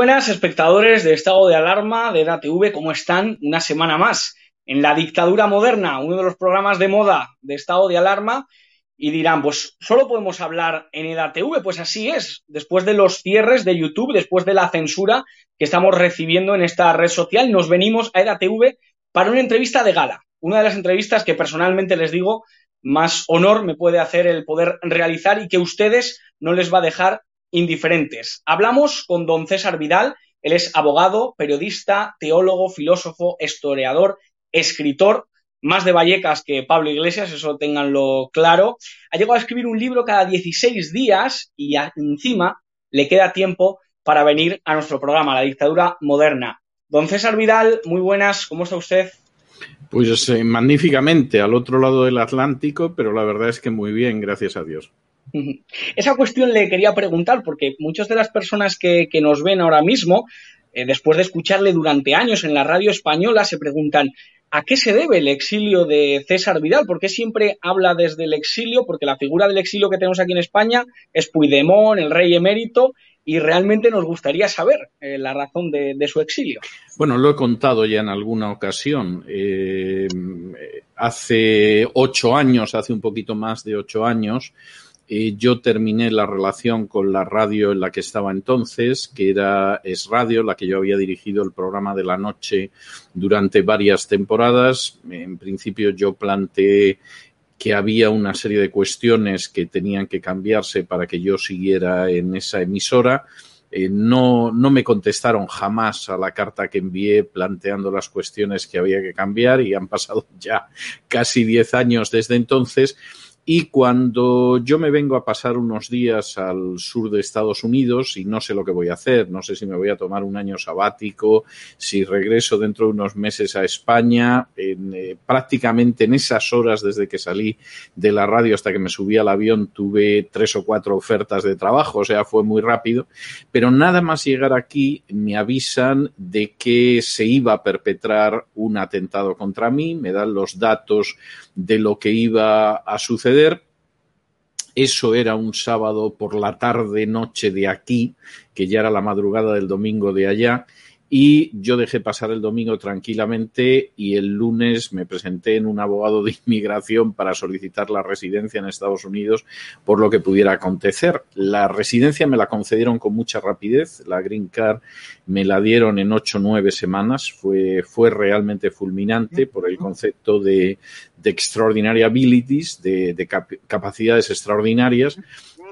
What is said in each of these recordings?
Buenas, espectadores de Estado de Alarma de EDATV, ¿cómo están? Una semana más en la dictadura moderna, uno de los programas de moda de Estado de Alarma. Y dirán, pues solo podemos hablar en EDATV, pues así es. Después de los cierres de YouTube, después de la censura que estamos recibiendo en esta red social, nos venimos a EDATV para una entrevista de gala. Una de las entrevistas que personalmente les digo más honor me puede hacer el poder realizar y que ustedes no les va a dejar indiferentes. Hablamos con don César Vidal, él es abogado, periodista, teólogo, filósofo, historiador, escritor, más de Vallecas que Pablo Iglesias, eso tenganlo claro. Ha llegado a escribir un libro cada 16 días y encima le queda tiempo para venir a nuestro programa, La Dictadura Moderna. Don César Vidal, muy buenas, ¿cómo está usted? Pues eh, magníficamente, al otro lado del Atlántico, pero la verdad es que muy bien, gracias a Dios. Esa cuestión le quería preguntar porque muchas de las personas que, nos ven ahora mismo, eh, después de escucharle durante años en la radio española, se preguntan ¿a qué se debe el exilio de César Vidal? ¿Por qué siempre habla desde el exilio? Porque la figura del exilio que tenemos aquí en España es Puigdemont, el rey emérito, y realmente nos gustaría saber eh, la razón de, su exilio. Bueno, lo he contado ya en alguna ocasión. Eh, hace ocho años, hace un poquito más de ocho años, eh, yo terminé la relación con la radio en la que estaba entonces, que era Es Radio, la que yo había dirigido el programa de la noche durante varias temporadas. En principio yo planteé que había una serie de cuestiones que tenían que cambiarse para que yo siguiera en esa emisora. Eh, no, no me contestaron jamás a la carta que envié planteando las cuestiones que había que cambiar y han pasado ya casi diez años desde entonces Y cuando yo me vengo a pasar unos días al sur de Estados Unidos y no sé lo que voy a hacer, no sé si me voy a tomar un año sabático, si regreso dentro de unos meses a España, eh, prácticamente en esas horas desde que salí de la radio hasta que me subí al avión tuve tres o cuatro ofertas de trabajo, o sea, fue muy rápido, pero nada más llegar aquí me avisan de que se iba a perpetrar un atentado contra mí, me dan los datos de lo que iba a suceder. Eso era un sábado por la tarde, noche de aquí, que ya era la madrugada del domingo de allá y yo dejé pasar el domingo tranquilamente y el lunes me presenté en un abogado de inmigración para solicitar la residencia en Estados Unidos por lo que pudiera acontecer. La residencia me la concedieron con mucha rapidez, la Green Card me la dieron en ocho o nueve semanas, fue, fue realmente fulminante por el concepto de, de extraordinary abilities, de, de cap capacidades extraordinarias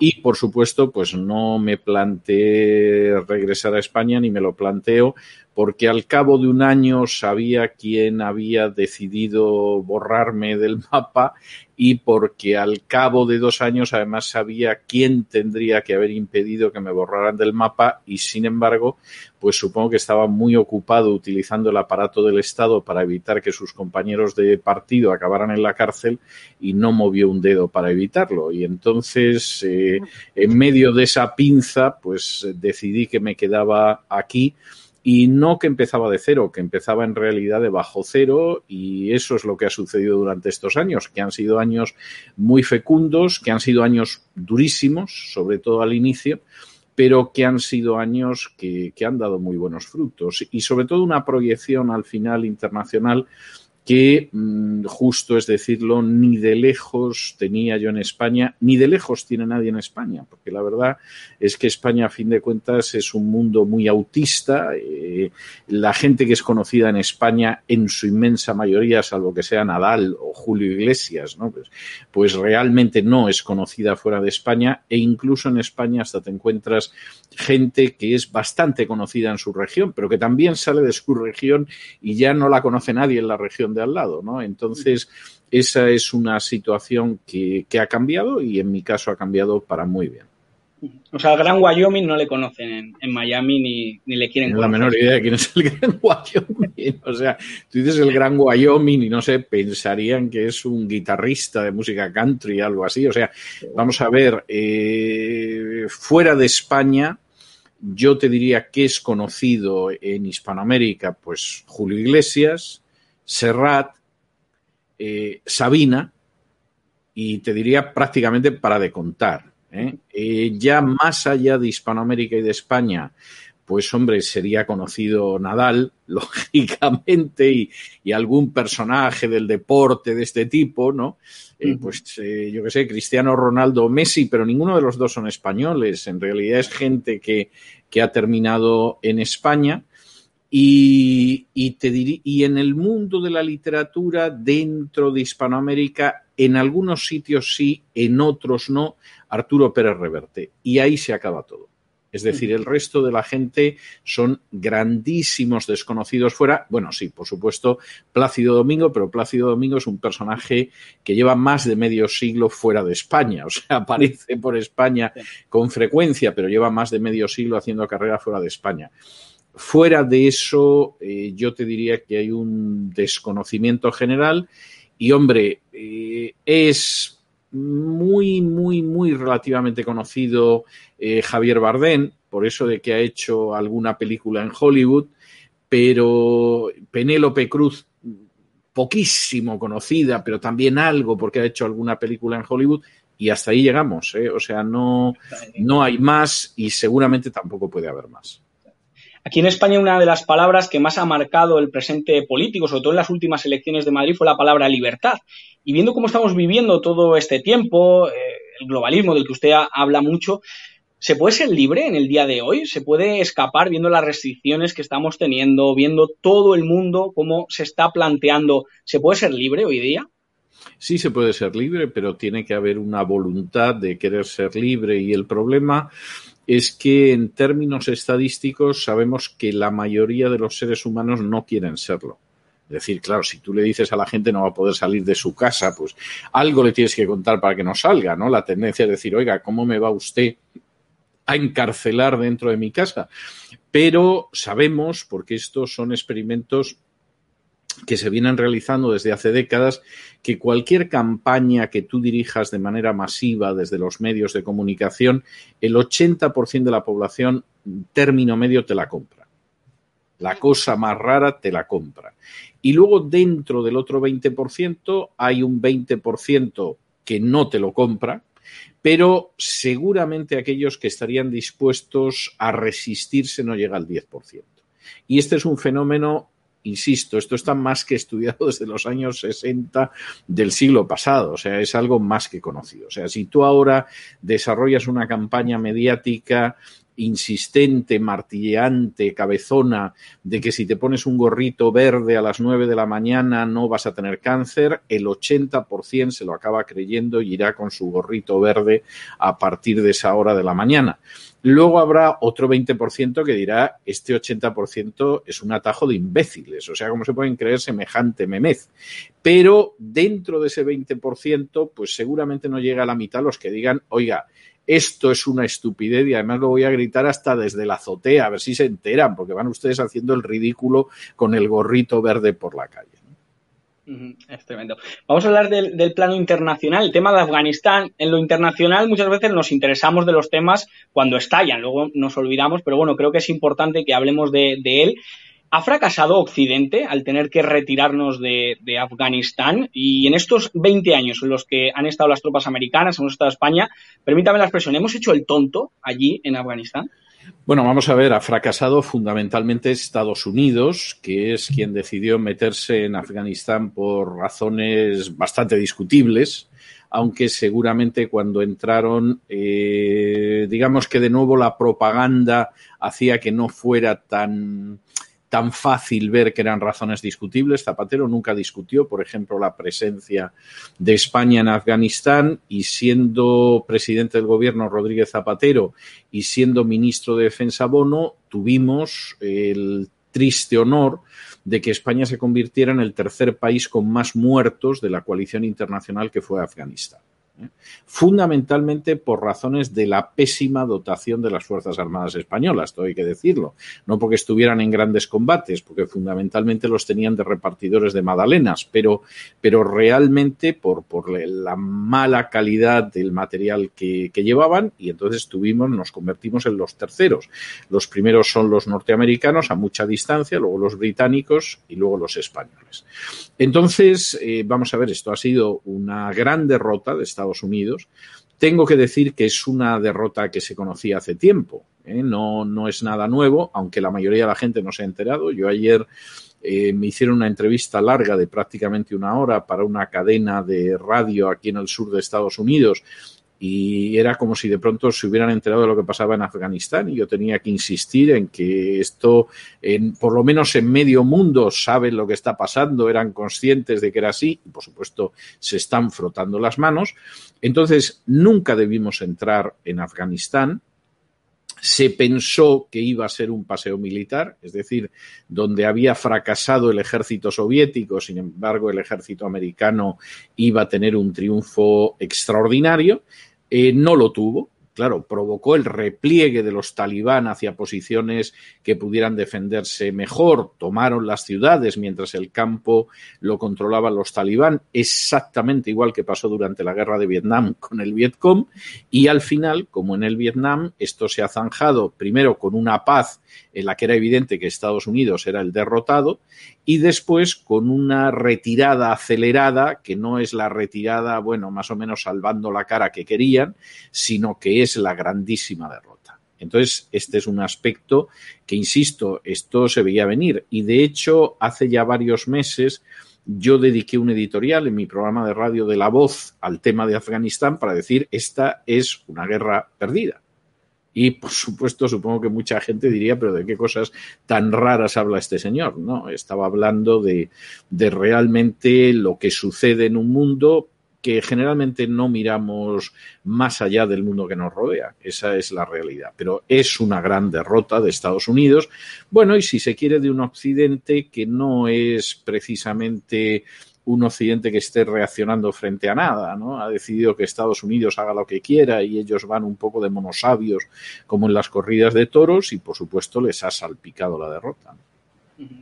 y, por supuesto, pues no me planteé regresar a España ni me lo planteo porque al cabo de un año sabía quién había decidido borrarme del mapa y porque al cabo de dos años además sabía quién tendría que haber impedido que me borraran del mapa y sin embargo pues supongo que estaba muy ocupado utilizando el aparato del Estado para evitar que sus compañeros de partido acabaran en la cárcel y no movió un dedo para evitarlo. Y entonces eh, en medio de esa pinza pues decidí que me quedaba aquí y no que empezaba de cero, que empezaba en realidad de bajo cero y eso es lo que ha sucedido durante estos años, que han sido años muy fecundos, que han sido años durísimos, sobre todo al inicio, pero que han sido años que, han dado muy buenos frutos. Y sobre todo una proyección al final internacional que mm, justo es decirlo, ni de lejos tenía yo en España, ni de lejos tiene nadie en España, porque la verdad es que España, a fin de cuentas, es un mundo muy autista. Eh, la gente que es conocida en España, en su inmensa mayoría, salvo que sea Nadal o Julio Iglesias, ¿no? pues, pues realmente no es conocida fuera de España e incluso en España hasta te encuentras gente que es bastante conocida en su región, pero que también sale de su región y ya no la conoce nadie en la región de al lado, ¿no? Entonces, esa es una situación que, que ha cambiado y en mi caso ha cambiado para muy bien. O sea, el Gran Wyoming no le conocen en, en Miami ni, ni, le quieren no conocer. la menor idea de quién es el Gran Wyoming. O sea, tú dices el Gran Wyoming y no sé, pensarían que es un guitarrista de música country, algo así. O sea, vamos a ver, eh, fuera de España, yo te diría que es conocido en Hispanoamérica, pues Julio Iglesias, Serrat, eh, Sabina, y te diría prácticamente para de contar. ¿eh? Eh, ya más allá de Hispanoamérica y de España, pues hombre, sería conocido Nadal, lógicamente, y, y algún personaje del deporte de este tipo, ¿no? Eh, pues yo qué sé, Cristiano Ronaldo Messi, pero ninguno de los dos son españoles. En realidad es gente que, que ha terminado en España y, y, te dir, y en el mundo de la literatura, dentro de Hispanoamérica, en algunos sitios sí, en otros no, Arturo Pérez Reverte. Y ahí se acaba todo. Es decir, el resto de la gente son grandísimos desconocidos fuera. Bueno, sí, por supuesto, Plácido Domingo, pero Plácido Domingo es un personaje que lleva más de medio siglo fuera de España. O sea, aparece por España con frecuencia, pero lleva más de medio siglo haciendo carrera fuera de España. Fuera de eso, eh, yo te diría que hay un desconocimiento general y, hombre, eh, es muy, muy, muy relativamente conocido eh, Javier Bardem, por eso de que ha hecho alguna película en Hollywood, pero Penélope Cruz, poquísimo conocida, pero también algo porque ha hecho alguna película en Hollywood, y hasta ahí llegamos, ¿eh? o sea, no, no hay más y seguramente tampoco puede haber más. Aquí en España una de las palabras que más ha marcado el presente político, sobre todo en las últimas elecciones de Madrid, fue la palabra libertad. Y viendo cómo estamos viviendo todo este tiempo, eh, el globalismo del que usted habla mucho, ¿se puede ser libre en el día de hoy? ¿Se puede escapar viendo las restricciones que estamos teniendo, viendo todo el mundo, cómo se está planteando? ¿Se puede ser libre hoy día? Sí se puede ser libre, pero tiene que haber una voluntad de querer ser libre y el problema es que en términos estadísticos sabemos que la mayoría de los seres humanos no quieren serlo. Es decir, claro, si tú le dices a la gente no va a poder salir de su casa, pues algo le tienes que contar para que no salga, ¿no? La tendencia es decir, oiga, ¿cómo me va usted a encarcelar dentro de mi casa? Pero sabemos, porque estos son experimentos que se vienen realizando desde hace décadas, que cualquier campaña que tú dirijas de manera masiva desde los medios de comunicación, el 80% de la población término medio te la compra. La cosa más rara te la compra. Y luego dentro del otro 20% hay un 20% que no te lo compra, pero seguramente aquellos que estarían dispuestos a resistirse no llega al 10%. Y este es un fenómeno insisto, esto está más que estudiado desde los años 60 del siglo pasado, o sea, es algo más que conocido. O sea, si tú ahora desarrollas una campaña mediática insistente, martilleante, cabezona, de que si te pones un gorrito verde a las 9 de la mañana no vas a tener cáncer, el 80% se lo acaba creyendo y irá con su gorrito verde a partir de esa hora de la mañana. Luego habrá otro 20% que dirá, este 80% es un atajo de imbéciles, o sea, ¿cómo se pueden creer semejante memez? Pero dentro de ese 20%, pues seguramente no llega a la mitad los que digan, oiga, esto es una estupidez y además lo voy a gritar hasta desde la azotea, a ver si se enteran, porque van ustedes haciendo el ridículo con el gorrito verde por la calle. Es tremendo. Vamos a hablar del, plano internacional, el tema de Afganistán. En lo internacional muchas veces nos interesamos de los temas cuando estallan, luego nos olvidamos, pero bueno, creo que es importante que hablemos de, él. ¿Ha fracasado Occidente al tener que retirarnos de, Afganistán? Y en estos 20 años en los que han estado las tropas americanas, hemos estado España, permítame la expresión, ¿hemos hecho el tonto allí en Afganistán? Bueno, vamos a ver, ha fracasado fundamentalmente Estados Unidos, que es quien decidió meterse en Afganistán por razones bastante discutibles, aunque seguramente cuando entraron, eh, digamos que de nuevo la propaganda hacía que no fuera tan tan fácil ver que eran razones discutibles. Zapatero nunca discutió, por ejemplo, la presencia de España en Afganistán y siendo presidente del gobierno Rodríguez Zapatero y siendo ministro de Defensa Bono, tuvimos el triste honor de que España se convirtiera en el tercer país con más muertos de la coalición internacional que fue Afganistán fundamentalmente por razones de la pésima dotación de las Fuerzas Armadas Españolas, todo hay que decirlo, no porque estuvieran en grandes combates, porque fundamentalmente los tenían de repartidores de magdalenas, pero, pero realmente por, por la mala calidad del material que, que llevaban y entonces tuvimos, nos convertimos en los terceros. Los primeros son los norteamericanos a mucha distancia, luego los británicos y luego los españoles. Entonces, eh, vamos a ver, esto ha sido una gran derrota de Estados Unidos. Tengo que decir que es una derrota que se conocía hace tiempo. ¿eh? No, no es nada nuevo, aunque la mayoría de la gente no se ha enterado. Yo ayer eh, me hicieron una entrevista larga de prácticamente una hora para una cadena de radio aquí en el sur de Estados Unidos y era como si de pronto se hubieran enterado de lo que pasaba en Afganistán y yo tenía que insistir en que esto, en, por lo menos en medio mundo, saben lo que está pasando, eran conscientes de que era así y por supuesto se están frotando las manos. Entonces, nunca debimos entrar en Afganistán. Se pensó que iba a ser un paseo militar, es decir, donde había fracasado el ejército soviético, sin embargo, el ejército americano iba a tener un triunfo extraordinario. Eh, no lo tuvo, claro, provocó el repliegue de los talibán hacia posiciones que pudieran defenderse mejor. Tomaron las ciudades mientras el campo lo controlaban los talibán, exactamente igual que pasó durante la guerra de Vietnam con el Vietcong. Y al final, como en el Vietnam, esto se ha zanjado primero con una paz en la que era evidente que Estados Unidos era el derrotado y después con una retirada acelerada, que no es la retirada, bueno, más o menos salvando la cara que querían, sino que es la grandísima derrota. Entonces, este es un aspecto que, insisto, esto se veía venir. Y de hecho, hace ya varios meses yo dediqué un editorial en mi programa de radio de La Voz al tema de Afganistán para decir, esta es una guerra perdida. Y, por supuesto, supongo que mucha gente diría, pero ¿de qué cosas tan raras habla este señor? No, estaba hablando de, de realmente lo que sucede en un mundo que generalmente no miramos más allá del mundo que nos rodea. Esa es la realidad. Pero es una gran derrota de Estados Unidos. Bueno, y si se quiere de un Occidente que no es precisamente un Occidente que esté reaccionando frente a nada, ¿no? Ha decidido que Estados Unidos haga lo que quiera y ellos van un poco de monosabios como en las corridas de toros y por supuesto les ha salpicado la derrota.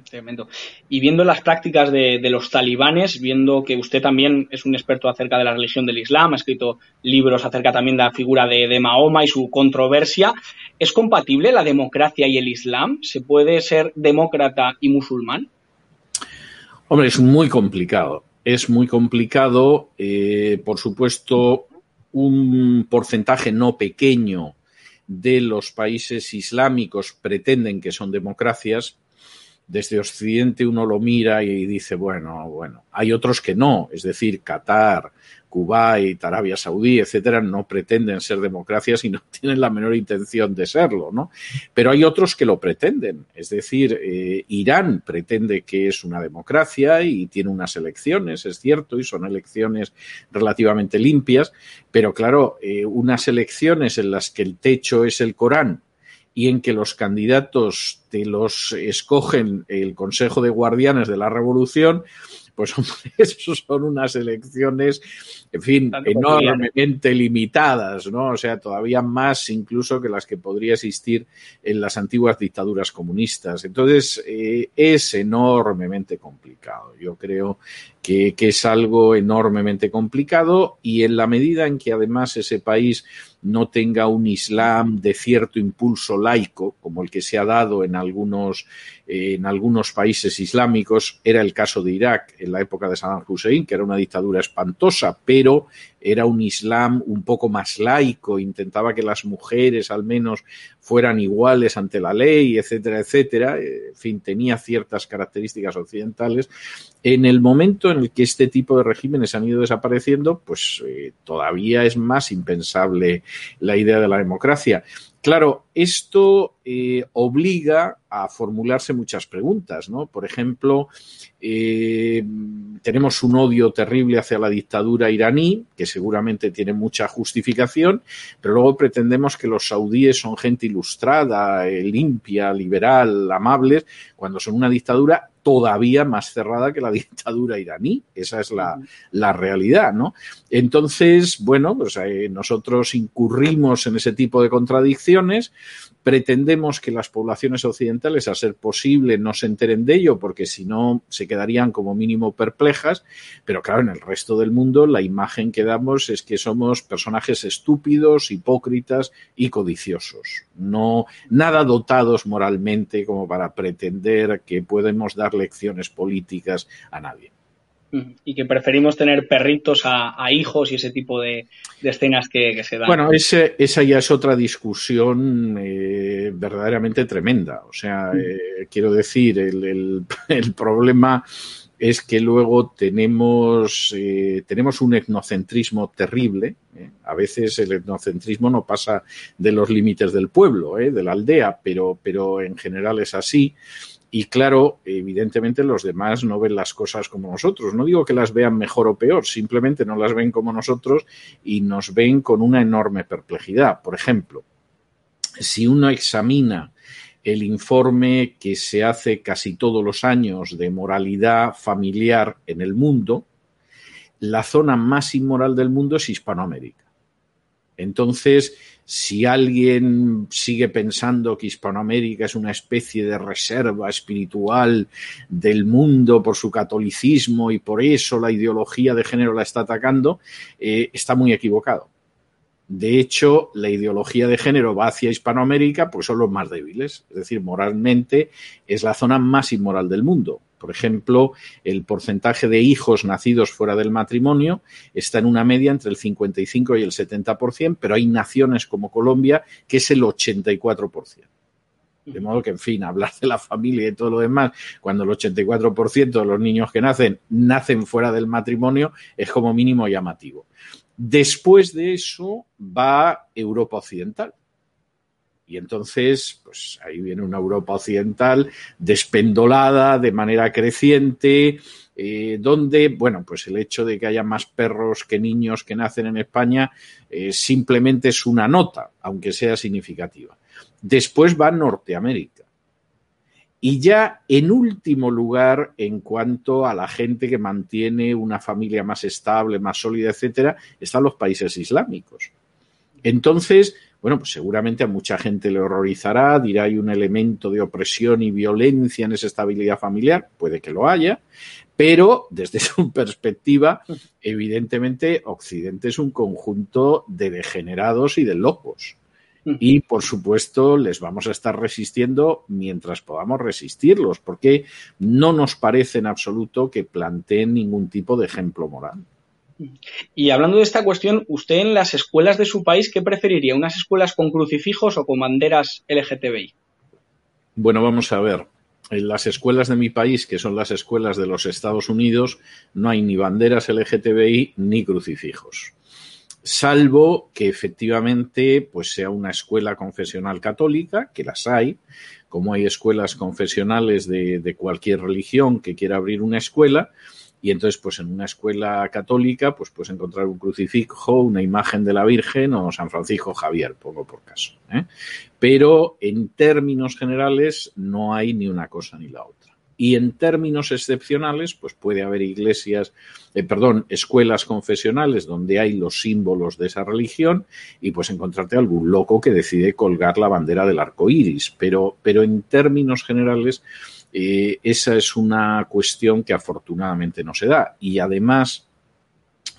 Tremendo. Y viendo las prácticas de, los talibanes, viendo que usted también es un experto acerca de la religión del Islam, ha escrito libros acerca también de la figura de, Mahoma y su controversia, ¿es compatible la democracia y el Islam? ¿Se puede ser demócrata y musulmán? Hombre, es muy complicado. Es muy complicado. Eh, por supuesto, un porcentaje no pequeño de los países islámicos pretenden que son democracias, desde Occidente uno lo mira y dice, bueno, bueno, hay otros que no, es decir, Qatar, Kuwait, Arabia Saudí, etcétera, no pretenden ser democracias y no tienen la menor intención de serlo, ¿no? Pero hay otros que lo pretenden, es decir, eh, Irán pretende que es una democracia y tiene unas elecciones, es cierto, y son elecciones relativamente limpias, pero claro, eh, unas elecciones en las que el techo es el Corán y en que los candidatos te los escogen el Consejo de Guardianes de la Revolución, pues hombre, eso son unas elecciones, en fin, enormemente limitadas, ¿no? O sea, todavía más incluso que las que podría existir en las antiguas dictaduras comunistas. Entonces, eh, es enormemente complicado. Yo creo que, que es algo enormemente complicado y en la medida en que además ese país no tenga un Islam de cierto impulso laico, como el que se ha dado en algunos, en algunos países islámicos. Era el caso de Irak en la época de Saddam Hussein, que era una dictadura espantosa, pero era un Islam un poco más laico, intentaba que las mujeres al menos fueran iguales ante la ley, etcétera, etcétera. En fin, tenía ciertas características occidentales. En el momento en el que este tipo de regímenes han ido desapareciendo, pues eh, todavía es más impensable la idea de la democracia. Claro, esto eh, obliga a formularse muchas preguntas, ¿no? Por ejemplo, eh, tenemos un odio terrible hacia la dictadura iraní, que seguramente tiene mucha justificación, pero luego pretendemos que los saudíes son gente ilustrada, eh, limpia, liberal, amables, cuando son una dictadura todavía más cerrada que la dictadura iraní. Esa es la, la realidad, ¿no? Entonces, bueno, pues eh, nosotros incurrimos en ese tipo de contradicciones. Pretendemos que las poblaciones occidentales, a ser posible, no se enteren de ello, porque si no se quedarían como mínimo perplejas. Pero claro, en el resto del mundo la imagen que damos es que somos personajes estúpidos, hipócritas y codiciosos. No, nada dotados moralmente como para pretender que podemos dar lecciones políticas a nadie y que preferimos tener perritos a, hijos y ese tipo de, escenas que, se dan. Bueno, ese, esa ya es otra discusión eh, verdaderamente tremenda. O sea, eh, quiero decir, el, el, problema es que luego tenemos, eh, tenemos un etnocentrismo terrible. A veces el etnocentrismo no pasa de los límites del pueblo, de la aldea, pero, pero en general es así. Y claro, evidentemente los demás no ven las cosas como nosotros. No digo que las vean mejor o peor, simplemente no las ven como nosotros y nos ven con una enorme perplejidad. Por ejemplo, si uno examina el informe que se hace casi todos los años de moralidad familiar en el mundo, la zona más inmoral del mundo es Hispanoamérica. Entonces, si alguien sigue pensando que Hispanoamérica es una especie de reserva espiritual del mundo por su catolicismo y por eso la ideología de género la está atacando, eh, está muy equivocado. De hecho, la ideología de género va hacia Hispanoamérica, pues son los más débiles. Es decir, moralmente es la zona más inmoral del mundo. Por ejemplo, el porcentaje de hijos nacidos fuera del matrimonio está en una media entre el 55 y el 70%, pero hay naciones como Colombia que es el 84%. De modo que, en fin, hablar de la familia y todo lo demás, cuando el 84% de los niños que nacen nacen fuera del matrimonio, es como mínimo llamativo. Después de eso va Europa Occidental y entonces, pues ahí viene una Europa occidental despendolada de manera creciente, eh, donde, bueno, pues el hecho de que haya más perros que niños que nacen en España eh, simplemente es una nota, aunque sea significativa. Después va Norteamérica. Y ya en último lugar, en cuanto a la gente que mantiene una familia más estable, más sólida, etcétera, están los países islámicos. Entonces, bueno, pues seguramente a mucha gente le horrorizará, dirá hay un elemento de opresión y violencia en esa estabilidad familiar, puede que lo haya, pero desde su perspectiva, evidentemente, Occidente es un conjunto de degenerados y de locos. Y por supuesto, les vamos a estar resistiendo mientras podamos resistirlos, porque no nos parece en absoluto que planteen ningún tipo de ejemplo moral. Y hablando de esta cuestión, ¿usted en las escuelas de su país qué preferiría? ¿Unas escuelas con crucifijos o con banderas LGTBI? Bueno, vamos a ver. En las escuelas de mi país, que son las escuelas de los Estados Unidos, no hay ni banderas LGTBI ni crucifijos. Salvo que efectivamente pues sea una escuela confesional católica, que las hay, como hay escuelas confesionales de, de cualquier religión que quiera abrir una escuela, y entonces, pues en una escuela católica, pues puedes encontrar un crucifijo, una imagen de la Virgen o San Francisco Javier, pongo por caso. ¿eh? Pero en términos generales no hay ni una cosa ni la otra. Y en términos excepcionales, pues puede haber iglesias, eh, perdón, escuelas confesionales donde hay los símbolos de esa religión y pues encontrarte algún loco que decide colgar la bandera del arco iris. Pero, pero en términos generales, eh, esa es una cuestión que afortunadamente no se da. Y además,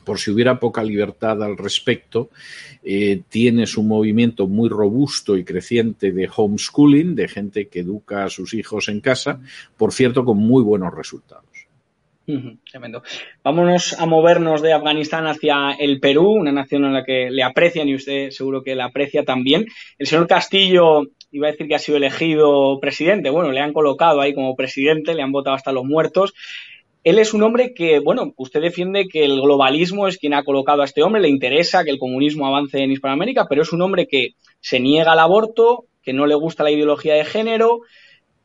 por si hubiera poca libertad al respecto, eh, tienes un movimiento muy robusto y creciente de homeschooling, de gente que educa a sus hijos en casa, por cierto, con muy buenos resultados. Tremendo. Vámonos a movernos de Afganistán hacia el Perú, una nación en la que le aprecian y usted seguro que la aprecia también. El señor Castillo iba a decir que ha sido elegido presidente. Bueno, le han colocado ahí como presidente, le han votado hasta los muertos. Él es un hombre que, bueno, usted defiende que el globalismo es quien ha colocado a este hombre, le interesa que el comunismo avance en Hispanoamérica, pero es un hombre que se niega al aborto, que no le gusta la ideología de género,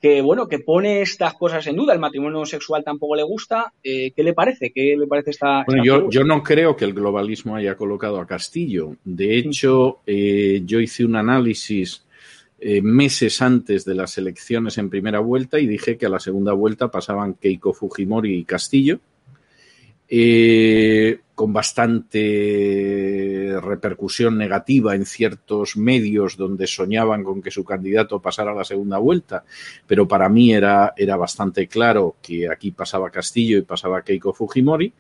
que bueno, que pone estas cosas en duda, el matrimonio sexual tampoco le gusta. Eh, ¿Qué le parece? ¿Qué le parece esta, bueno, yo, yo, no creo que el globalismo haya colocado a Castillo. De hecho, eh, yo hice un análisis eh, meses antes de las elecciones en primera vuelta y dije que a la segunda vuelta pasaban Keiko Fujimori y Castillo, eh, con bastante repercusión negativa en ciertos medios donde soñaban con que su candidato pasara a la segunda vuelta, pero para mí era, era bastante claro que aquí pasaba Castillo y pasaba Keiko Fujimori.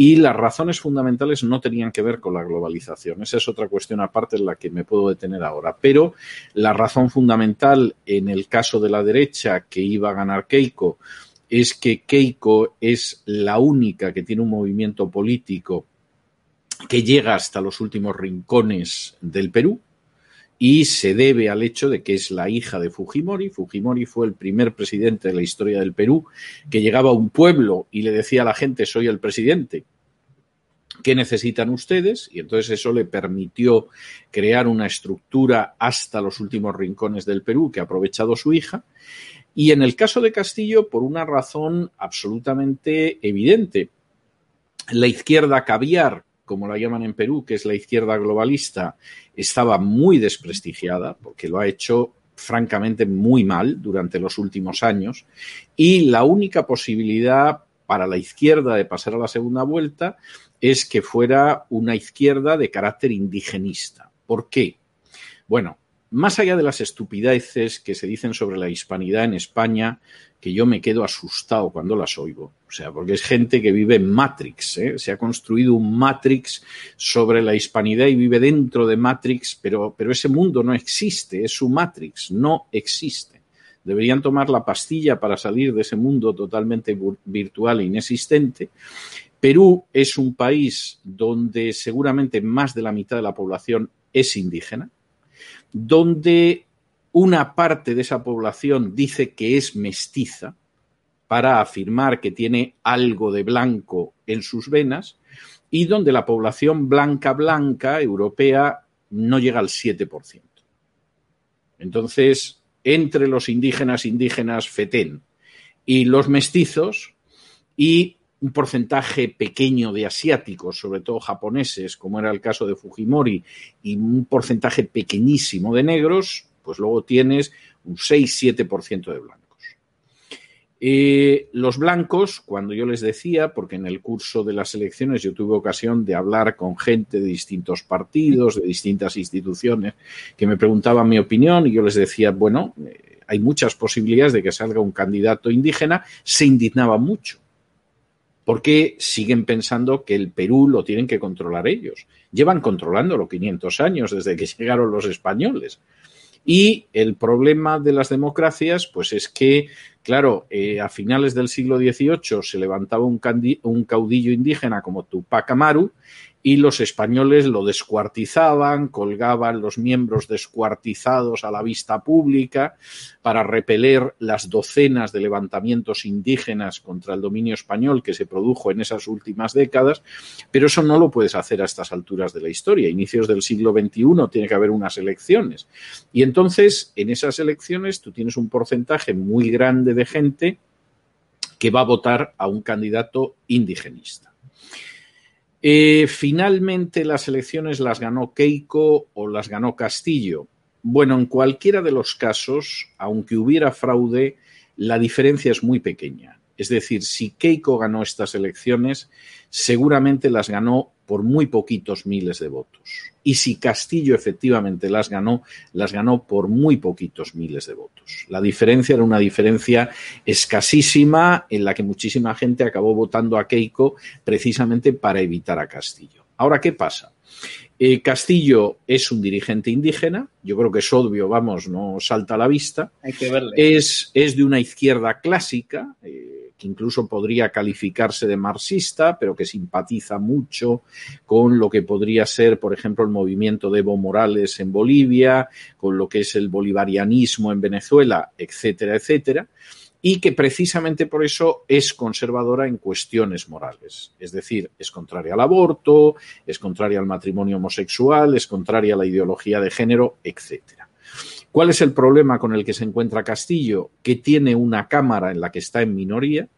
Y las razones fundamentales no tenían que ver con la globalización. Esa es otra cuestión aparte en la que me puedo detener ahora. Pero la razón fundamental en el caso de la derecha que iba a ganar Keiko es que Keiko es la única que tiene un movimiento político que llega hasta los últimos rincones del Perú y se debe al hecho de que es la hija de Fujimori. Fujimori fue el primer presidente de la historia del Perú que llegaba a un pueblo y le decía a la gente soy el presidente. ¿Qué necesitan ustedes? Y entonces eso le permitió crear una estructura hasta los últimos rincones del Perú que ha aprovechado su hija. Y en el caso de Castillo, por una razón absolutamente evidente. La izquierda caviar, como la llaman en Perú, que es la izquierda globalista, estaba muy desprestigiada porque lo ha hecho francamente muy mal durante los últimos años y la única posibilidad para la izquierda de pasar a la segunda vuelta es que fuera una izquierda de carácter indigenista. ¿Por qué? Bueno, más allá de las estupideces que se dicen sobre la hispanidad en España, que yo me quedo asustado cuando las oigo. O sea, porque es gente que vive en Matrix, ¿eh? se ha construido un Matrix sobre la hispanidad y vive dentro de Matrix, pero, pero ese mundo no existe, es su Matrix, no existe. Deberían tomar la pastilla para salir de ese mundo totalmente virtual e inexistente. Perú es un país donde seguramente más de la mitad de la población es indígena, donde una parte de esa población dice que es mestiza para afirmar que tiene algo de blanco en sus venas y donde la población blanca blanca europea no llega al 7%. Entonces, entre los indígenas indígenas fetén y los mestizos y un porcentaje pequeño de asiáticos, sobre todo japoneses, como era el caso de Fujimori, y un porcentaje pequeñísimo de negros, pues luego tienes un 6-7% de blancos. Eh, los blancos, cuando yo les decía, porque en el curso de las elecciones yo tuve ocasión de hablar con gente de distintos partidos, de distintas instituciones, que me preguntaban mi opinión y yo les decía, bueno, eh, hay muchas posibilidades de que salga un candidato indígena, se indignaban mucho porque siguen pensando que el Perú lo tienen que controlar ellos. Llevan controlándolo 500 años desde que llegaron los españoles. Y el problema de las democracias, pues es que, claro, eh, a finales del siglo XVIII se levantaba un, un caudillo indígena como Tupac Amaru y los españoles lo descuartizaban, colgaban los miembros descuartizados a la vista pública para repeler las docenas de levantamientos indígenas contra el dominio español que se produjo en esas últimas décadas, pero eso no lo puedes hacer a estas alturas de la historia. inicios del siglo XXI tiene que haber unas elecciones. Y entonces, en esas elecciones, tú tienes un porcentaje muy grande de gente que va a votar a un candidato indigenista. Eh, finalmente las elecciones las ganó Keiko o las ganó Castillo. Bueno, en cualquiera de los casos, aunque hubiera fraude, la diferencia es muy pequeña. Es decir, si Keiko ganó estas elecciones, seguramente las ganó por muy poquitos miles de votos. Y si Castillo efectivamente las ganó, las ganó por muy poquitos miles de votos. La diferencia era una diferencia escasísima en la que muchísima gente acabó votando a Keiko precisamente para evitar a Castillo. Ahora, ¿qué pasa? Eh, Castillo es un dirigente indígena, yo creo que es obvio, vamos, no salta a la vista. Hay que verle. Es, es de una izquierda clásica. Eh, que incluso podría calificarse de marxista, pero que simpatiza mucho con lo que podría ser, por ejemplo, el movimiento de Evo Morales en Bolivia, con lo que es el bolivarianismo en Venezuela, etcétera, etcétera y que precisamente por eso es conservadora en cuestiones morales. Es decir, es contraria al aborto, es contraria al matrimonio homosexual, es contraria a la ideología de género, etcétera. ¿Cuál es el problema con el que se encuentra Castillo? Que tiene una Cámara en la que está en minoría,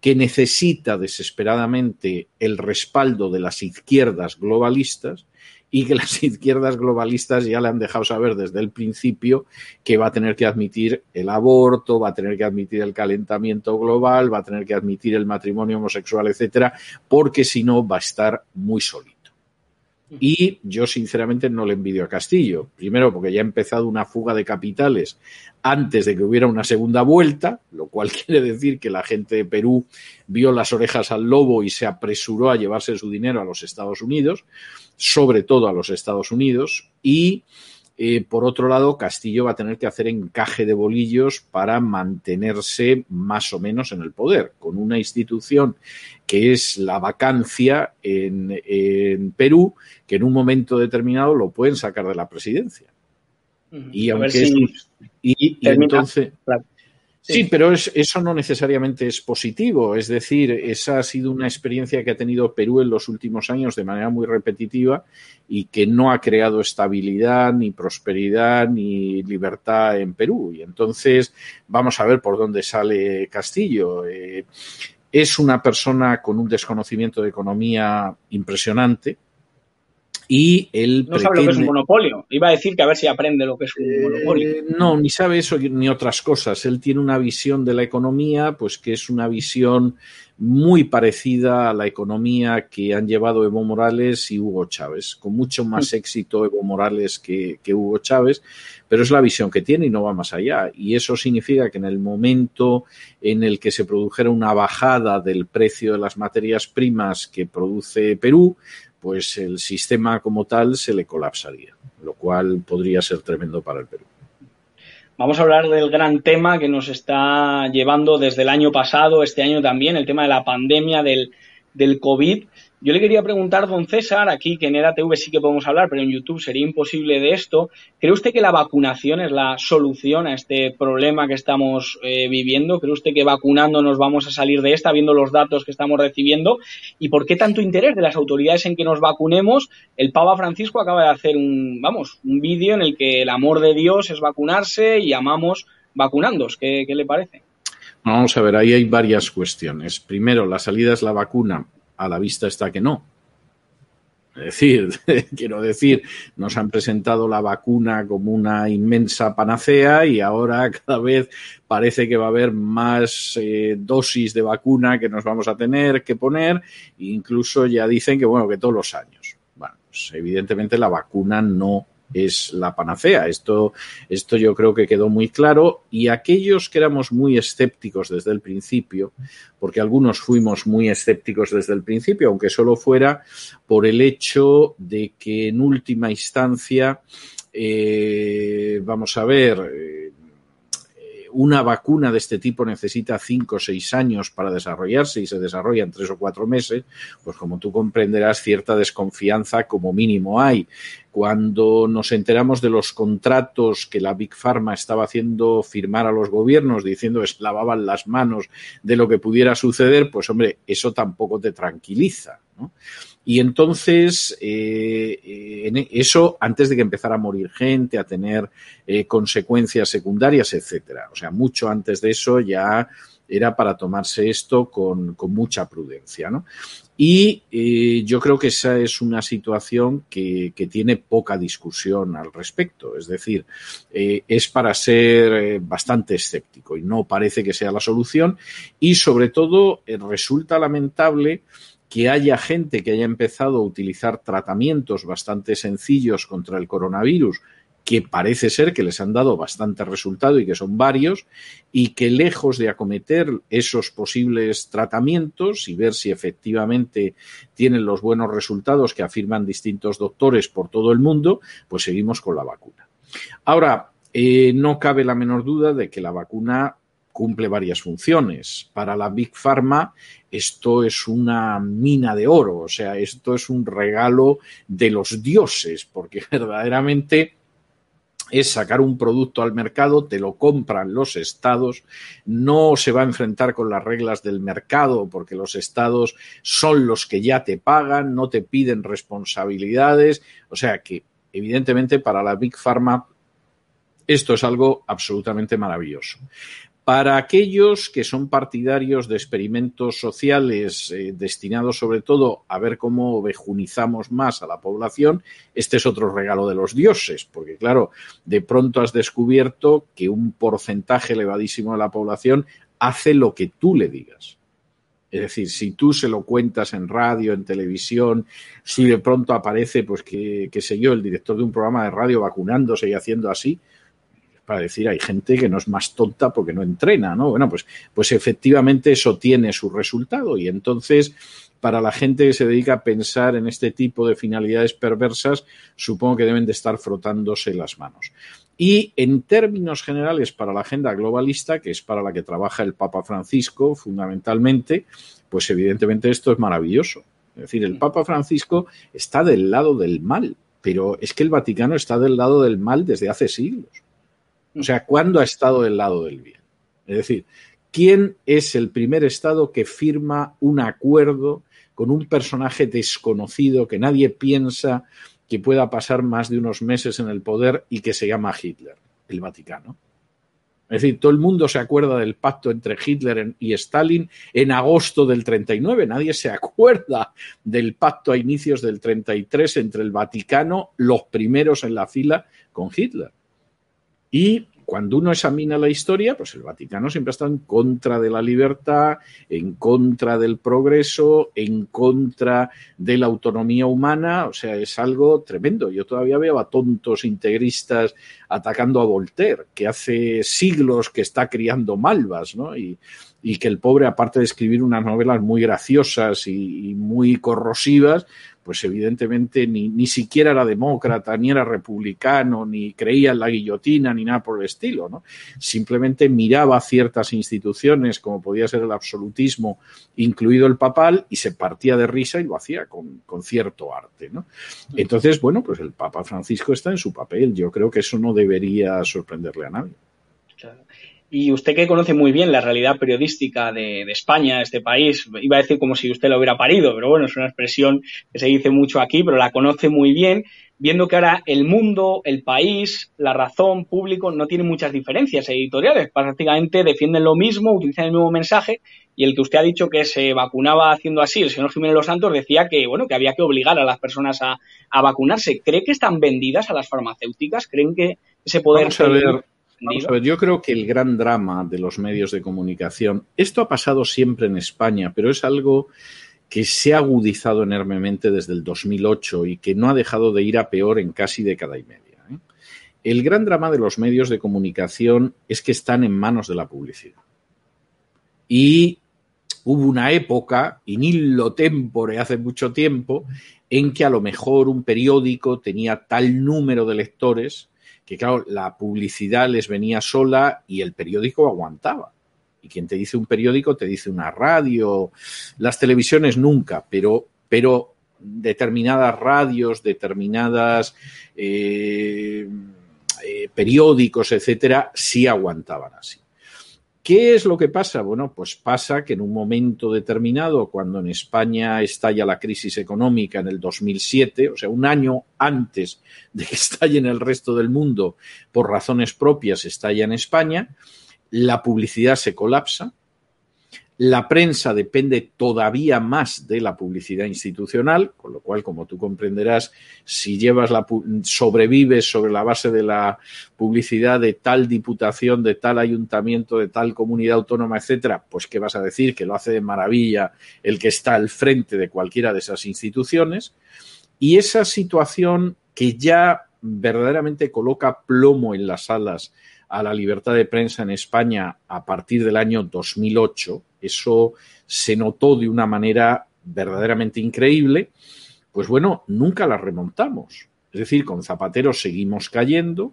que necesita desesperadamente el respaldo de las izquierdas globalistas y que las izquierdas globalistas ya le han dejado saber desde el principio que va a tener que admitir el aborto, va a tener que admitir el calentamiento global, va a tener que admitir el matrimonio homosexual, etcétera, porque si no va a estar muy sólido. Y yo sinceramente no le envidio a Castillo. Primero porque ya ha empezado una fuga de capitales antes de que hubiera una segunda vuelta, lo cual quiere decir que la gente de Perú vio las orejas al lobo y se apresuró a llevarse su dinero a los Estados Unidos, sobre todo a los Estados Unidos. Y eh, por otro lado, Castillo va a tener que hacer encaje de bolillos para mantenerse más o menos en el poder, con una institución que es la vacancia en, Perú, que en un momento determinado lo pueden sacar de la presidencia. Y aunque y, entonces Sí, pero eso no necesariamente es positivo. Es decir, esa ha sido una experiencia que ha tenido Perú en los últimos años de manera muy repetitiva y que no ha creado estabilidad, ni prosperidad, ni libertad en Perú. Y entonces vamos a ver por dónde sale Castillo. Eh, es una persona con un desconocimiento de economía impresionante y él no sabe lo que es un monopolio. Iba a decir que a ver si aprende lo que es un eh, monopolio. no, ni sabe eso ni otras cosas. Él tiene una visión de la economía, pues que es una visión muy parecida a la economía que han llevado Evo Morales y Hugo Chávez, con mucho más mm. éxito Evo Morales que, que, Hugo Chávez, pero es la visión que tiene y no va más allá. Y eso significa que en el momento en el que se produjera una bajada del precio de las materias primas que produce Perú, pues el sistema como tal se le colapsaría, lo cual podría ser tremendo para el Perú. Vamos a hablar del gran tema que nos está llevando desde el año pasado, este año también, el tema de la pandemia del, del COVID. Yo le quería preguntar, don César, aquí que en EDATV sí que podemos hablar, pero en YouTube sería imposible de esto. ¿Cree usted que la vacunación es la solución a este problema que estamos eh, viviendo? ¿Cree usted que vacunando nos vamos a salir de esta, viendo los datos que estamos recibiendo? ¿Y por qué tanto interés de las autoridades en que nos vacunemos? El Papa Francisco acaba de hacer un, vamos, un vídeo en el que el amor de Dios es vacunarse y amamos vacunándos. ¿Qué, qué le parece? Vamos a ver, ahí hay varias cuestiones. Primero, la salida es la vacuna, a la vista está que no. Es decir, quiero decir, nos han presentado la vacuna como una inmensa panacea y ahora cada vez parece que va a haber más eh, dosis de vacuna que nos vamos a tener que poner. Incluso ya dicen que, bueno, que todos los años. Bueno, pues evidentemente la vacuna no es la panacea. Esto, esto yo creo que quedó muy claro y aquellos que éramos muy escépticos desde el principio, porque algunos fuimos muy escépticos desde el principio, aunque solo fuera por el hecho de que en última instancia, eh, vamos a ver, eh, una vacuna de este tipo necesita cinco o seis años para desarrollarse y se desarrolla en tres o cuatro meses, pues como tú comprenderás, cierta desconfianza como mínimo hay. Cuando nos enteramos de los contratos que la Big Pharma estaba haciendo firmar a los gobiernos diciendo que lavaban las manos de lo que pudiera suceder, pues hombre, eso tampoco te tranquiliza. ¿no? Y entonces, eh, e, eso antes de que empezara a morir gente, a tener eh, consecuencias secundarias, etcétera. O sea, mucho antes de eso ya era para tomarse esto con, mucha prudencia. ¿no? Y eh, yo creo que esa es una situación que, que, tiene poca discusión al respecto. Es decir, es para ser bastante escéptico y no parece que sea la solución. Y sobre todo resulta lamentable que haya gente que haya empezado a utilizar tratamientos bastante sencillos contra el coronavirus, que parece ser que les han dado bastante resultado y que son varios, y que lejos de acometer esos posibles tratamientos y ver si efectivamente tienen los buenos resultados que afirman distintos doctores por todo el mundo, pues seguimos con la vacuna. Ahora, eh, no cabe la menor duda de que la vacuna cumple varias funciones. Para la Big Pharma esto es una mina de oro, o sea, esto es un regalo de los dioses, porque verdaderamente es sacar un producto al mercado, te lo compran los estados, no se va a enfrentar con las reglas del mercado porque los estados son los que ya te pagan, no te piden responsabilidades, o sea que evidentemente para la Big Pharma esto es algo absolutamente maravilloso. Para aquellos que son partidarios de experimentos sociales eh, destinados sobre todo a ver cómo vejunizamos más a la población, este es otro regalo de los dioses, porque claro, de pronto has descubierto que un porcentaje elevadísimo de la población hace lo que tú le digas. Es decir, si tú se lo cuentas en radio, en televisión, si de pronto aparece, pues que, que sé yo, el director de un programa de radio vacunándose y haciendo así, para decir hay gente que no es más tonta porque no entrena, ¿no? Bueno, pues, pues efectivamente eso tiene su resultado y entonces para la gente que se dedica a pensar en este tipo de finalidades perversas, supongo que deben de estar frotándose las manos. Y en términos generales, para la agenda globalista, que es para la que trabaja el Papa Francisco fundamentalmente, pues evidentemente esto es maravilloso. Es decir, el Papa Francisco está del lado del mal, pero es que el Vaticano está del lado del mal desde hace siglos. O sea, ¿cuándo ha estado del lado del bien? Es decir, ¿quién es el primer Estado que firma un acuerdo con un personaje desconocido que nadie piensa que pueda pasar más de unos meses en el poder y que se llama Hitler? El Vaticano. Es decir, todo el mundo se acuerda del pacto entre Hitler y Stalin en agosto del 39. Nadie se acuerda del pacto a inicios del 33 entre el Vaticano, los primeros en la fila, con Hitler. Y cuando uno examina la historia, pues el Vaticano siempre ha estado en contra de la libertad, en contra del progreso, en contra de la autonomía humana, o sea, es algo tremendo. Yo todavía veo a tontos integristas atacando a Voltaire, que hace siglos que está criando malvas, ¿no? Y, y que el pobre, aparte de escribir unas novelas muy graciosas y, muy corrosivas, pues evidentemente ni, ni, siquiera era demócrata, ni era republicano, ni creía en la guillotina, ni nada por el estilo, ¿no? Simplemente miraba ciertas instituciones, como podía ser el absolutismo, incluido el papal, y se partía de risa y lo hacía con, con cierto arte, ¿no? Entonces, bueno, pues el Papa Francisco está en su papel. Yo creo que eso no debería sorprenderle a nadie. Y usted que conoce muy bien la realidad periodística de, de, España, este país, iba a decir como si usted lo hubiera parido, pero bueno, es una expresión que se dice mucho aquí, pero la conoce muy bien. viendo que ahora el mundo, el país, la razón, público, no tienen muchas diferencias editoriales. Prácticamente defienden lo mismo, utilizan el mismo mensaje y el que usted ha dicho que se vacunaba haciendo así, el señor Jiménez Los Santos decía que, bueno, que había que obligar a las personas a, vacunarse. ¿Cree que están vendidas a las farmacéuticas? ¿Creen que ese poder... Vamos a ver. Vamos a ver, yo creo que el gran drama de los medios de comunicación, esto ha pasado siempre en España, pero es algo que se ha agudizado enormemente desde el 2008 y que no ha dejado de ir a peor en casi década y media. ¿eh? El gran drama de los medios de comunicación es que están en manos de la publicidad. Y hubo una época, in illo tempore, hace mucho tiempo, en que a lo mejor un periódico tenía tal número de lectores que, claro, la publicidad les venía sola y el periódico aguantaba. Y quien te dice un periódico te dice una radio, las televisiones nunca, pero, pero determinadas radios, determinadas eh, eh, periódicos, etcétera, sí aguantaban así. ¿Qué es lo que pasa? Bueno, pues pasa que en un momento determinado, cuando en España estalla la crisis económica en el 2007, o sea, un año antes de que estalle en el resto del mundo, por razones propias estalla en España, la publicidad se colapsa, la prensa depende todavía más de la publicidad institucional, con lo cual, como tú comprenderás, si llevas la sobrevives sobre la base de la publicidad de tal diputación, de tal ayuntamiento, de tal comunidad autónoma, etcétera, pues qué vas a decir que lo hace de maravilla el que está al frente de cualquiera de esas instituciones. Y esa situación que ya verdaderamente coloca plomo en las alas a la libertad de prensa en España a partir del año 2008. Eso se notó de una manera verdaderamente increíble. Pues bueno, nunca la remontamos. Es decir, con Zapatero seguimos cayendo,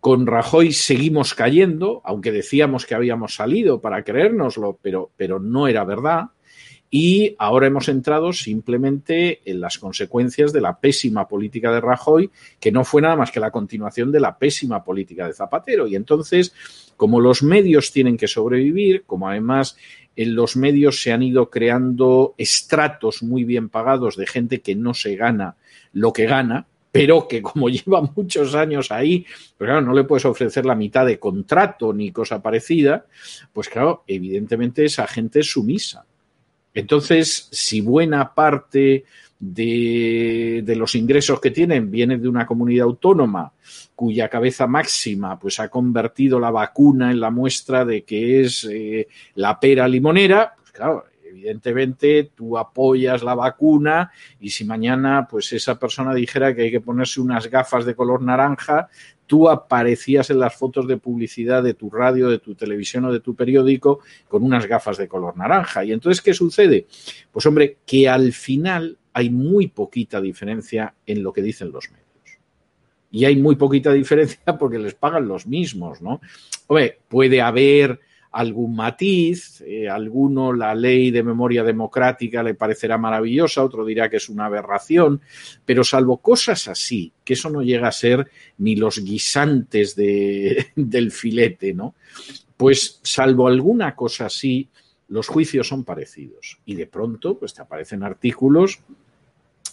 con Rajoy seguimos cayendo, aunque decíamos que habíamos salido para creérnoslo, pero, pero no era verdad y ahora hemos entrado simplemente en las consecuencias de la pésima política de Rajoy, que no fue nada más que la continuación de la pésima política de Zapatero. Y entonces, como los medios tienen que sobrevivir, como además en los medios se han ido creando estratos muy bien pagados de gente que no se gana lo que gana, pero que como lleva muchos años ahí, pues claro, no le puedes ofrecer la mitad de contrato ni cosa parecida, pues claro, evidentemente esa gente es sumisa. Entonces, si buena parte de, los ingresos que tienen vienen de una comunidad autónoma cuya cabeza máxima pues ha convertido la vacuna en la muestra de que es eh, la pera limonera, pues claro, evidentemente tú apoyas la vacuna y si mañana pues esa persona dijera que hay que ponerse unas gafas de color naranja, tú aparecías en las fotos de publicidad de tu radio, de tu televisión o de tu periódico con unas gafas de color naranja. Y entonces, ¿qué sucede? Pues hombre, que al final hay muy poquita diferencia en lo que dicen los medios. Y hay muy poquita diferencia porque les pagan los mismos, ¿no? Hombre, puede haber algún matiz, eh, alguno la ley de memoria democrática le parecerá maravillosa, otro dirá que es una aberración, pero salvo cosas así, que eso no llega a ser ni los guisantes de, del filete, ¿no? Pues salvo alguna cosa así, los juicios son parecidos. Y de pronto, pues te aparecen artículos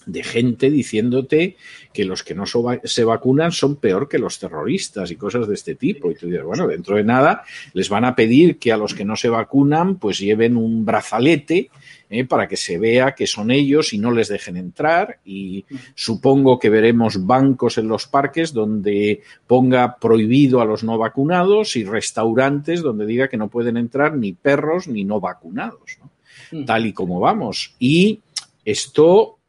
de gente diciéndote que los que no se vacunan son peor que los terroristas y cosas de este tipo. Y tú dices, bueno, dentro de nada les van a pedir que a los que no se vacunan pues lleven un brazalete eh, para que se vea que son ellos y no les dejen entrar. Y supongo que veremos bancos en los parques donde ponga prohibido a los no vacunados y restaurantes donde diga que no pueden entrar ni perros ni no vacunados, tal y como vamos. Y esto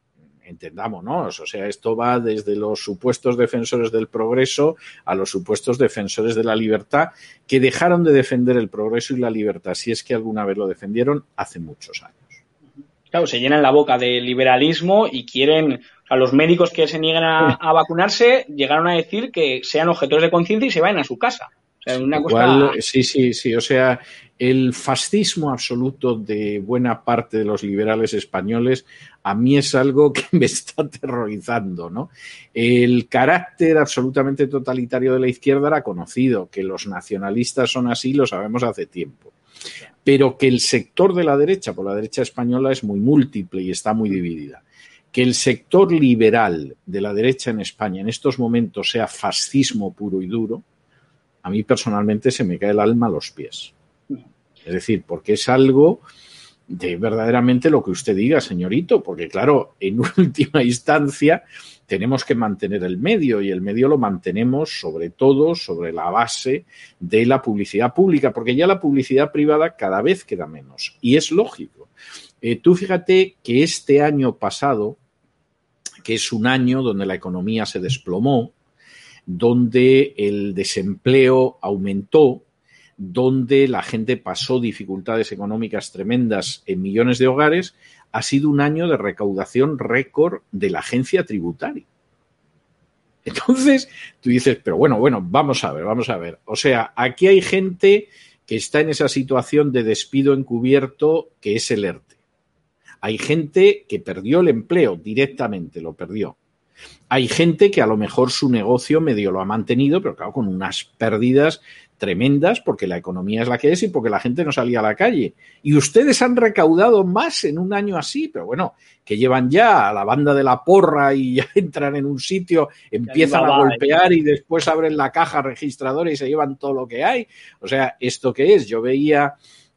entendámonos, o sea, esto va desde los supuestos defensores del progreso a los supuestos defensores de la libertad que dejaron de defender el progreso y la libertad, si es que alguna vez lo defendieron, hace muchos años. Claro, se llenan la boca de liberalismo y quieren, a los médicos que se niegan a, vacunarse llegaron a decir que sean objetores de conciencia y se vayan a su casa. sí, sí, sí. O sea, el fascismo absoluto de buena parte de los liberales españoles a mí es algo que me está aterrorizando, ¿no? El carácter absolutamente totalitario de la izquierda era conocido, que los nacionalistas son así, lo sabemos hace tiempo. Pero que el sector de la derecha, por la derecha española, es muy múltiple y está muy dividida. Que el sector liberal de la derecha en España en estos momentos sea fascismo puro y duro, a mí personalmente se me cae el alma a los pies. Es decir, porque es algo de verdaderamente lo que usted diga, señorito, porque claro, en última instancia tenemos que mantener el medio y el medio lo mantenemos sobre todo sobre la base de la publicidad pública, porque ya la publicidad privada cada vez queda menos y es lógico. Eh, tú fíjate que este año pasado, que es un año donde la economía se desplomó, donde el desempleo aumentó, donde la gente pasó dificultades económicas tremendas en millones de hogares, ha sido un año de recaudación récord de la agencia tributaria. Entonces, tú dices, pero bueno, bueno, vamos a ver, vamos a ver. O sea, aquí hay gente que está en esa situación de despido encubierto que es el ERTE. Hay gente que perdió el empleo directamente, lo perdió. Hay gente que a lo mejor su negocio medio lo ha mantenido, pero claro, con unas pérdidas tremendas porque la economía es la que es y porque la gente no salía a la calle. Y ustedes han recaudado más en un año así, pero bueno, que llevan ya a la banda de la porra y ya entran en un sitio, empiezan a golpear y después abren la caja registradora y se llevan todo lo que hay. O sea, ¿esto qué es? Yo veía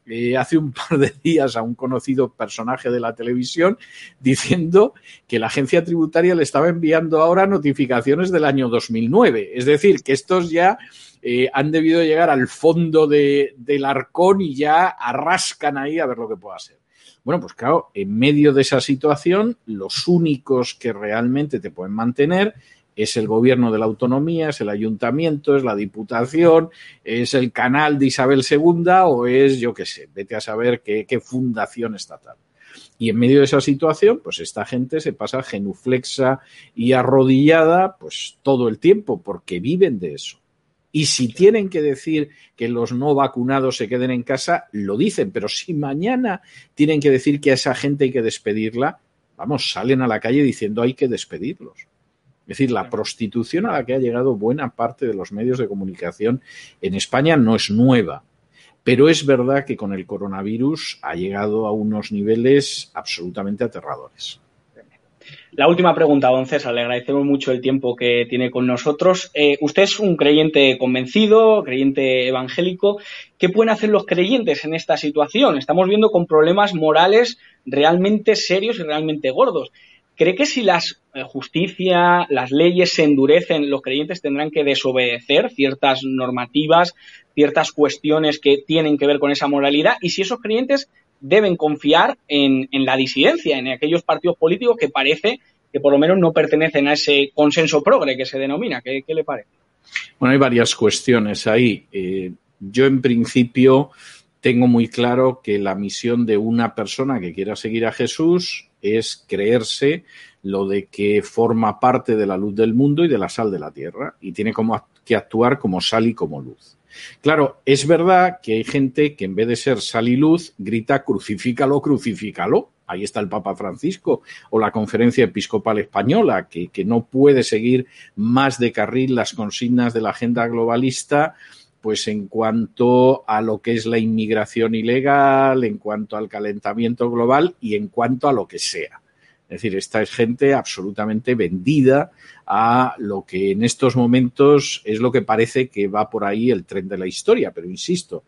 eh, hace un par de días a un conocido personaje de la televisión diciendo que la agencia tributaria le estaba enviando ahora notificaciones del año 2009. Es decir, que estos ya eh, han debido llegar al fondo de, del arcón y ya arrascan ahí a ver lo que pueda ser. Bueno, pues claro, en medio de esa situación, los únicos que realmente te pueden mantener es el gobierno de la autonomía, es el ayuntamiento, es la diputación, es el canal de Isabel II o es, yo qué sé, vete a saber qué, qué fundación estatal. Y en medio de esa situación, pues esta gente se pasa genuflexa y arrodillada pues todo el tiempo porque viven de eso. Y si tienen que decir que los no vacunados se queden en casa, lo dicen. Pero si mañana tienen que decir que a esa gente hay que despedirla, vamos, salen a la calle diciendo hay que despedirlos. Es decir, la prostitución a la que ha llegado buena parte de los medios de comunicación en España no es nueva. Pero es verdad que con el coronavirus ha llegado a unos niveles absolutamente aterradores. La última pregunta, don César, le agradecemos mucho el tiempo que tiene con nosotros. Eh, usted es un creyente convencido, creyente evangélico. ¿Qué pueden hacer los creyentes en esta situación? Estamos viendo con problemas morales realmente serios y realmente gordos. ¿Cree que si la eh, justicia, las leyes se endurecen, los creyentes tendrán que desobedecer ciertas normativas, ciertas cuestiones que tienen que ver con esa moralidad? Y si esos creyentes deben confiar en, la disidencia, en aquellos partidos políticos que parece que por lo menos no pertenecen a ese consenso progre que se denomina. ¿Qué, le parece? Bueno, hay varias cuestiones ahí. Eh, yo en principio tengo muy claro que la misión de una persona que quiera seguir a Jesús es creerse lo de que forma parte de la luz del mundo y de la sal de la tierra y tiene que actuar como sal y como luz. Claro, es verdad que hay gente que en vez de ser sal y luz grita crucifícalo, crucifícalo. Ahí está el Papa Francisco o la Conferencia Episcopal Española, que no puede seguir más de carril las consignas de la agenda globalista pues en cuanto a lo que es la inmigración ilegal, en cuanto al calentamiento global y en cuanto a lo que sea. Es decir, esta es gente absolutamente vendida a lo que en estos momentos es lo que parece que va por ahí el tren de la historia. Pero insisto,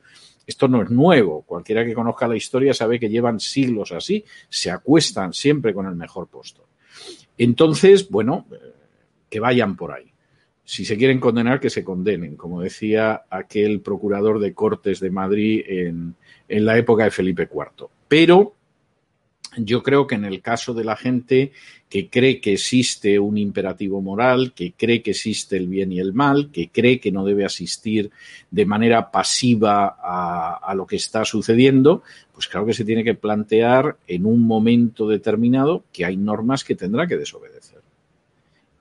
esto no es nuevo. Cualquiera que conozca la historia sabe que llevan siglos así, se acuestan siempre con el mejor puesto. Entonces, bueno, que vayan por ahí. Si se quieren condenar, que se condenen, como decía aquel procurador de Cortes de Madrid en, la época de Felipe IV. Pero yo creo que en el caso de la gente que cree que existe un imperativo moral, que cree que existe el bien y el mal, que cree que no debe asistir de manera pasiva a, lo que está sucediendo, pues claro que se tiene que plantear en un momento determinado que hay normas que tendrá que desobedecer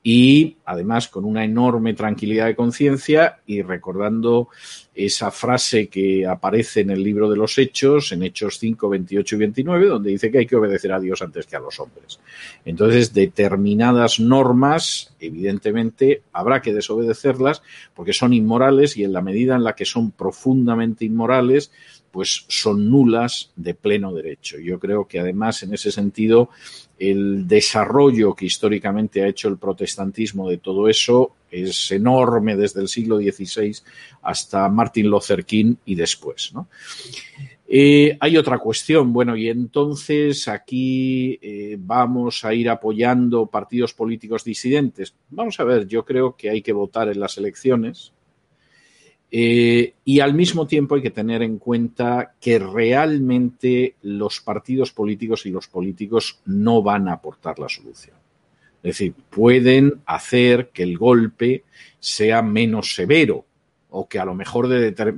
y además con una enorme tranquilidad de conciencia y recordando esa frase que aparece en el libro de los Hechos, en Hechos 5, 28 y 29, donde dice que hay que obedecer a Dios antes que a los hombres. Entonces, determinadas normas, evidentemente, habrá que desobedecerlas porque son inmorales y en la medida en la que son profundamente inmorales, pues son nulas de pleno derecho. Yo creo que además en ese sentido el desarrollo que históricamente ha hecho el protestantismo de todo eso es enorme desde el siglo XVI hasta Martin Luther King y después. Eh, hay otra cuestión, bueno, y entonces aquí eh, vamos a ir apoyando partidos políticos disidentes. Vamos a ver, yo creo que hay que votar en las elecciones, eh, y al mismo tiempo hay que tener en cuenta que realmente los partidos políticos y los políticos no van a aportar la solución. Es decir, pueden hacer que el golpe sea menos severo o que a lo mejor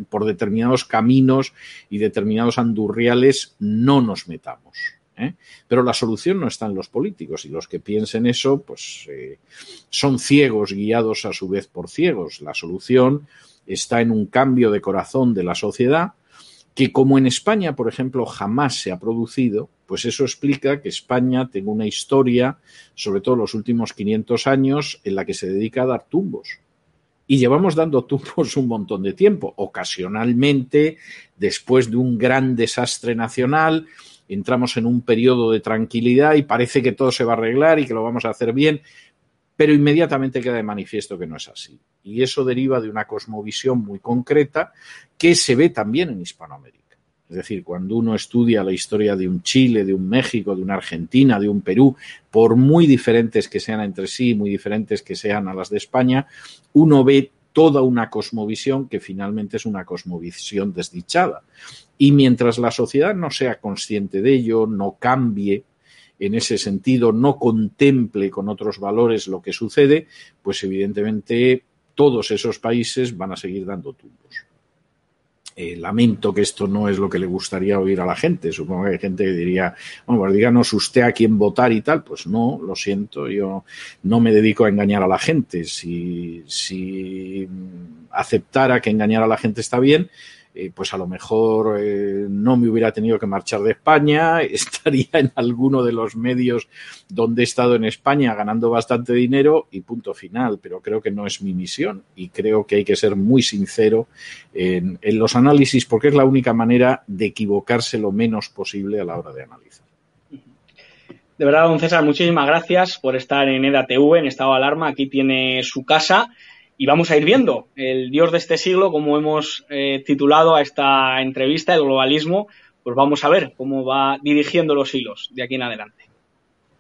por determinados caminos y determinados andurriales no nos metamos. ¿eh? Pero la solución no está en los políticos y los que piensen eso, pues eh, son ciegos guiados a su vez por ciegos. La solución está en un cambio de corazón de la sociedad que como en España, por ejemplo, jamás se ha producido, pues eso explica que España tenga una historia, sobre todo los últimos 500 años, en la que se dedica a dar tumbos. Y llevamos dando tumbos un montón de tiempo. Ocasionalmente, después de un gran desastre nacional, entramos en un periodo de tranquilidad y parece que todo se va a arreglar y que lo vamos a hacer bien, pero inmediatamente queda de manifiesto que no es así. Y eso deriva de una cosmovisión muy concreta que se ve también en Hispanoamérica. Es decir, cuando uno estudia la historia de un Chile, de un México, de una Argentina, de un Perú, por muy diferentes que sean entre sí, muy diferentes que sean a las de España, uno ve toda una cosmovisión que finalmente es una cosmovisión desdichada. Y mientras la sociedad no sea consciente de ello, no cambie, en ese sentido no contemple con otros valores lo que sucede, pues evidentemente todos esos países van a seguir dando tumbos. Eh, lamento que esto no es lo que le gustaría oír a la gente. Supongo que hay gente que diría, bueno, pues díganos usted a quién votar y tal. Pues no, lo siento, yo no me dedico a engañar a la gente. Si, si aceptara que engañar a la gente está bien, eh, pues a lo mejor eh, no me hubiera tenido que marchar de España, estaría en alguno de los medios donde he estado en España ganando bastante dinero y punto final, pero creo que no es mi misión y creo que hay que ser muy sincero en, en los análisis porque es la única manera de equivocarse lo menos posible a la hora de analizar. De verdad, don César, muchísimas gracias por estar en EDATV, en estado de alarma. Aquí tiene su casa y vamos a ir viendo el Dios de este siglo, como hemos eh, titulado a esta entrevista, el globalismo, pues vamos a ver cómo va dirigiendo los hilos de aquí en adelante.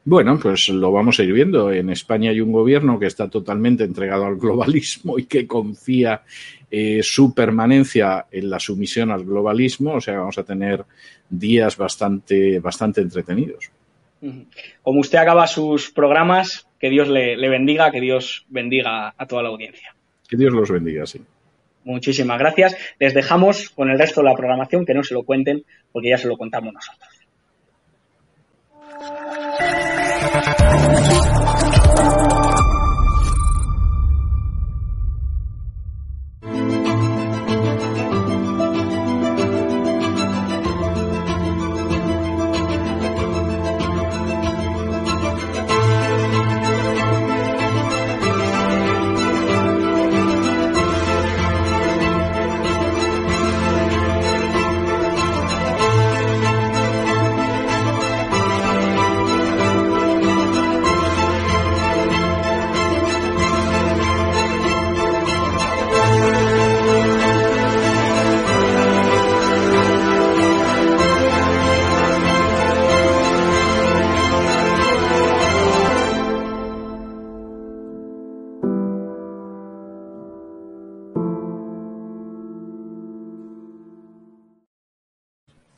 Bueno, pues lo vamos a ir viendo. En España hay un gobierno que está totalmente entregado al globalismo y que confía eh, su permanencia en la sumisión al globalismo. O sea, vamos a tener días bastante, bastante entretenidos. Como usted acaba sus programas, que Dios le, bendiga, que Dios bendiga a toda la audiencia. Que Dios los bendiga, sí. Muchísimas gracias. Les dejamos con el resto de la programación, que no se lo cuenten, porque ya se lo contamos nosotros.